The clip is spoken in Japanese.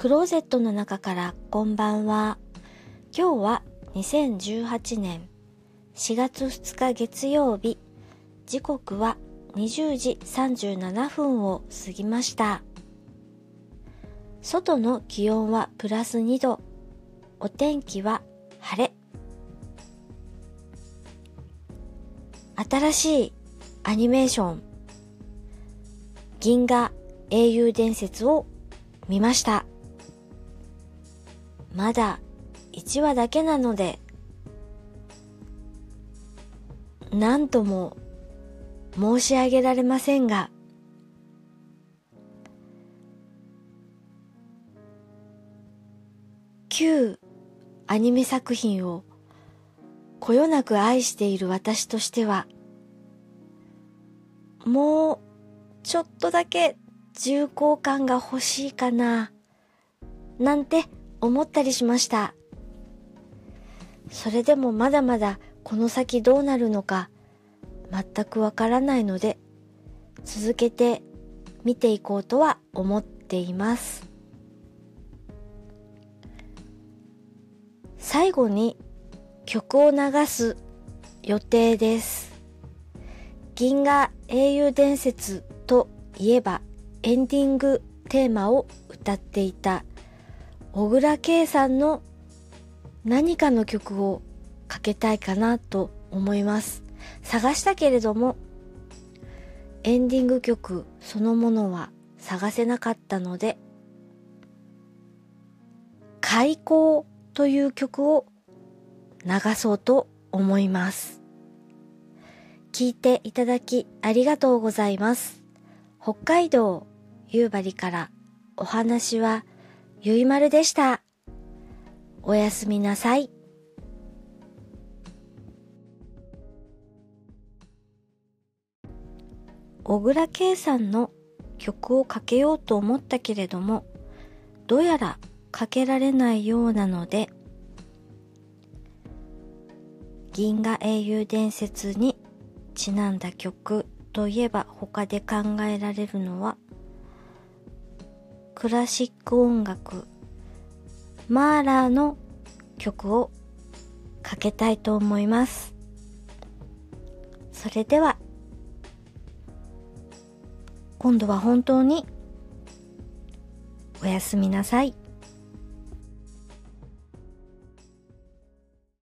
クローゼットの中からこんばんは。今日は2018年4月2日月曜日。時刻は20時37分を過ぎました。外の気温はプラス2度。お天気は晴れ。新しいアニメーション銀河英雄伝説を見ました。まだ1話だけなので、何とも申し上げられませんが、旧アニメ作品をこよなく愛している私としては、もうちょっとだけ重厚感が欲しいかな、なんて思ったりしました。それでもまだまだこの先どうなるのか全くわからないので続けて見ていこうとは思っています。最後に曲を流す予定です。銀河英雄伝説といえばエンディングテーマを歌っていた小倉圭さんの何かの曲をかけたいかなと思います。探したけれども、エンディング曲そのものは探せなかったので、開口という曲を流そうと思います。聞いていただきありがとうございます。北海道夕張からお話はゆいまるでした。おやすみなさい。小倉圭さんの曲をかけようと思ったけれども、どうやらかけられないようなので、銀河英雄伝説にちなんだ曲といえば他で考えられるのはクラシック音楽マーラーの曲をかけたいと思います。それでは今度は本当におやすみなさい。